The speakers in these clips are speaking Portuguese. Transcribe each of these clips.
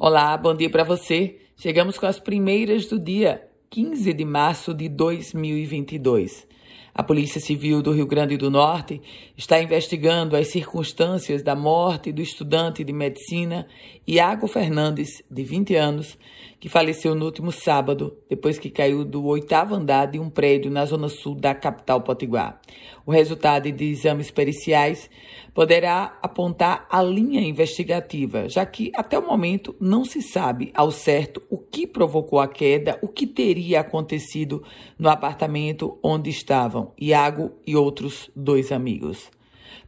Olá, bom dia para você. Chegamos com as primeiras do dia, 15 de março de 2022. A Polícia Civil do Rio Grande do Norte está investigando as circunstâncias da morte do estudante de medicina Iago Fernandes, de 20 anos, que faleceu no último sábado, depois que caiu do oitavo andar de um prédio na zona sul da capital potiguar. O resultado de exames periciais poderá apontar a linha investigativa, já que até o momento não se sabe ao certo o que provocou a queda, o que teria acontecido no apartamento onde estavam Iago e outros dois amigos.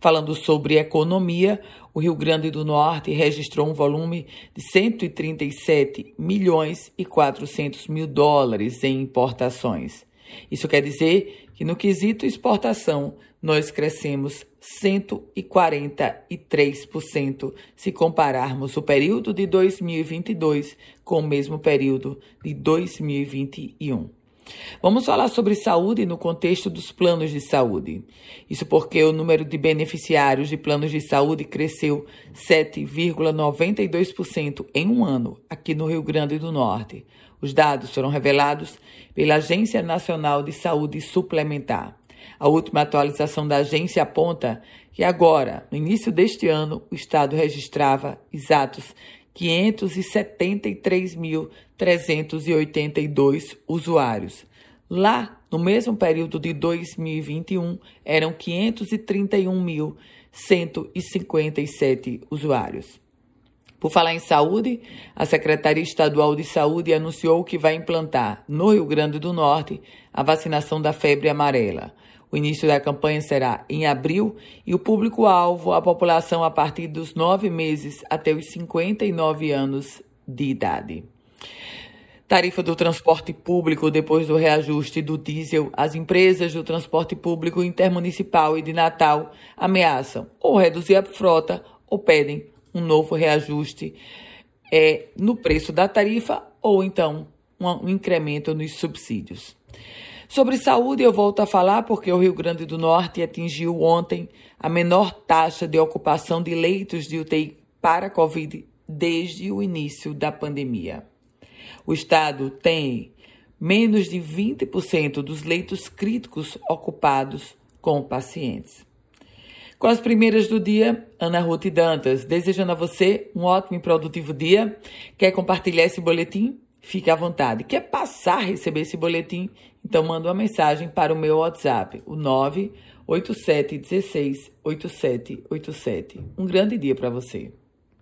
Falando sobre economia, o Rio Grande do Norte registrou um volume de 137 milhões e 400 mil dólares em importações. Isso quer dizer que no quesito exportação nós crescemos 143% se compararmos o período de 2022 com o mesmo período de 2021. Vamos falar sobre saúde no contexto dos planos de saúde. Isso porque o número de beneficiários de planos de saúde cresceu 7,92% em um ano aqui no Rio Grande do Norte. Os dados foram revelados pela Agência Nacional de Saúde Suplementar. A última atualização da agência aponta que agora, no início deste ano, o Estado registrava exatos 573.382 usuários. Lá, no mesmo período de 2021, eram 531.157 usuários. Por falar em saúde, a Secretaria Estadual de Saúde anunciou que vai implantar no Rio Grande do Norte a vacinação da febre amarela. O início da campanha será em abril e o público-alvo a população a partir dos nove meses até os 59 anos de idade. Tarifa do transporte público depois do reajuste do diesel, as empresas do transporte público intermunicipal e de Natal ameaçam ou reduzir a frota ou pedem um novo reajuste é, no preço da tarifa ou então um, um incremento nos subsídios. Sobre saúde, eu volto a falar porque o Rio Grande do Norte atingiu ontem a menor taxa de ocupação de leitos de UTI para Covid desde o início da pandemia. O estado tem menos de 20% dos leitos críticos ocupados com pacientes. Com as primeiras do dia, Ana Ruth Dantas, desejando a você um ótimo e produtivo dia. Quer compartilhar esse boletim? Fique à vontade. Quer passar a receber esse boletim? Então manda uma mensagem para o meu WhatsApp, o 987168787. Um grande dia para você.